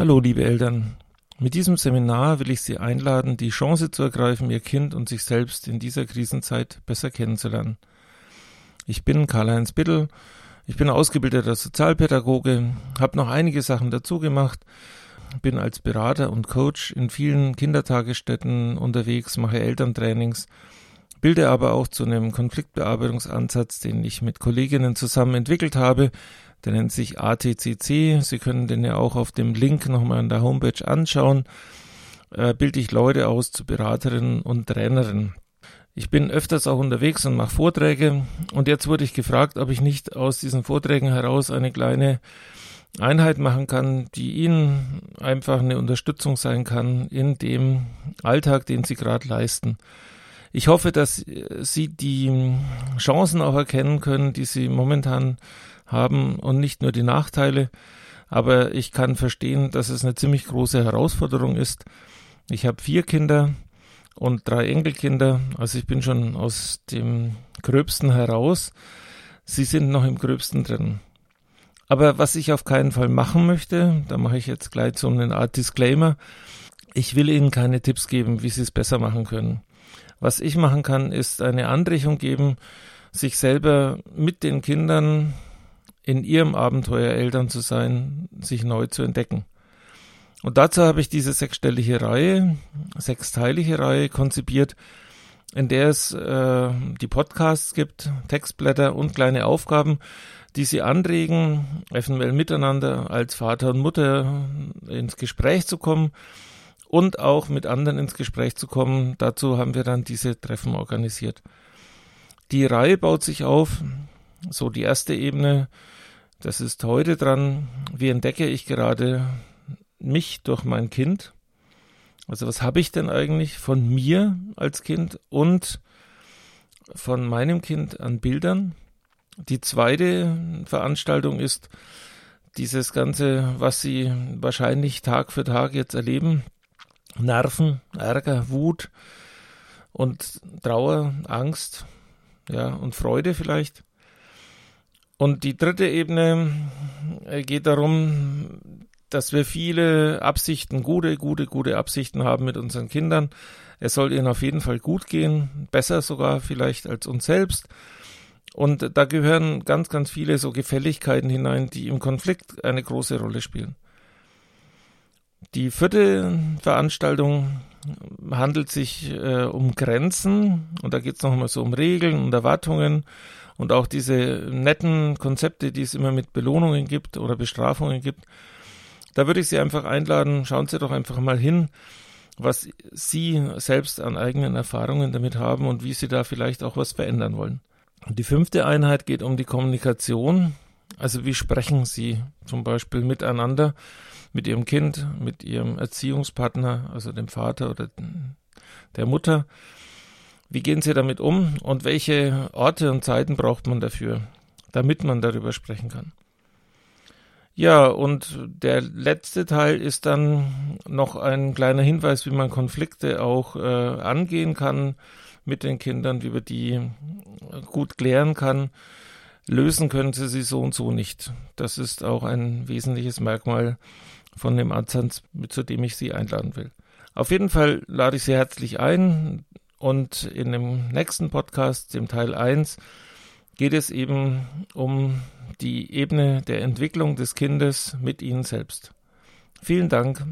Hallo, liebe Eltern. Mit diesem Seminar will ich Sie einladen, die Chance zu ergreifen, Ihr Kind und sich selbst in dieser Krisenzeit besser kennenzulernen. Ich bin Karl-Heinz Bittel. Ich bin ausgebildeter Sozialpädagoge, habe noch einige Sachen dazu gemacht, bin als Berater und Coach in vielen Kindertagesstätten unterwegs, mache Elterntrainings, bilde aber auch zu einem Konfliktbearbeitungsansatz, den ich mit Kolleginnen zusammen entwickelt habe, der nennt sich ATCC. Sie können den ja auch auf dem Link nochmal an der Homepage anschauen. Äh, bilde ich Leute aus zu Beraterinnen und Trainerinnen. Ich bin öfters auch unterwegs und mache Vorträge. Und jetzt wurde ich gefragt, ob ich nicht aus diesen Vorträgen heraus eine kleine Einheit machen kann, die Ihnen einfach eine Unterstützung sein kann in dem Alltag, den Sie gerade leisten. Ich hoffe, dass Sie die Chancen auch erkennen können, die Sie momentan haben und nicht nur die Nachteile. Aber ich kann verstehen, dass es eine ziemlich große Herausforderung ist. Ich habe vier Kinder und drei Enkelkinder. Also ich bin schon aus dem Gröbsten heraus. Sie sind noch im Gröbsten drin. Aber was ich auf keinen Fall machen möchte, da mache ich jetzt gleich so eine Art Disclaimer. Ich will Ihnen keine Tipps geben, wie Sie es besser machen können. Was ich machen kann, ist eine Anregung geben, sich selber mit den Kindern in ihrem Abenteuer Eltern zu sein, sich neu zu entdecken. Und dazu habe ich diese sechsstellige Reihe, sechsteilige Reihe konzipiert, in der es äh, die Podcasts gibt, Textblätter und kleine Aufgaben, die sie anregen, eventuell miteinander als Vater und Mutter ins Gespräch zu kommen und auch mit anderen ins Gespräch zu kommen. Dazu haben wir dann diese Treffen organisiert. Die Reihe baut sich auf, so die erste Ebene, das ist heute dran, wie entdecke ich gerade mich durch mein Kind? Also was habe ich denn eigentlich von mir als Kind und von meinem Kind an Bildern? Die zweite Veranstaltung ist dieses Ganze, was Sie wahrscheinlich Tag für Tag jetzt erleben. Nerven, Ärger, Wut und Trauer, Angst, ja, und Freude vielleicht. Und die dritte Ebene äh, geht darum, dass wir viele Absichten, gute, gute, gute Absichten haben mit unseren Kindern. Es soll ihnen auf jeden Fall gut gehen, besser sogar vielleicht als uns selbst. Und da gehören ganz, ganz viele so Gefälligkeiten hinein, die im Konflikt eine große Rolle spielen. Die vierte Veranstaltung handelt sich äh, um Grenzen und da geht es nochmal so um Regeln und Erwartungen und auch diese netten Konzepte, die es immer mit Belohnungen gibt oder Bestrafungen gibt. Da würde ich Sie einfach einladen, schauen Sie doch einfach mal hin, was Sie selbst an eigenen Erfahrungen damit haben und wie Sie da vielleicht auch was verändern wollen. Die fünfte Einheit geht um die Kommunikation. Also wie sprechen Sie zum Beispiel miteinander, mit Ihrem Kind, mit Ihrem Erziehungspartner, also dem Vater oder der Mutter. Wie gehen Sie damit um und welche Orte und Zeiten braucht man dafür, damit man darüber sprechen kann? Ja, und der letzte Teil ist dann noch ein kleiner Hinweis, wie man Konflikte auch äh, angehen kann mit den Kindern, wie man die gut klären kann. Lösen können sie sie so und so nicht. Das ist auch ein wesentliches Merkmal von dem Ansatz, zu dem ich Sie einladen will. Auf jeden Fall lade ich Sie herzlich ein, und in dem nächsten Podcast, dem Teil 1, geht es eben um die Ebene der Entwicklung des Kindes mit Ihnen selbst. Vielen Dank.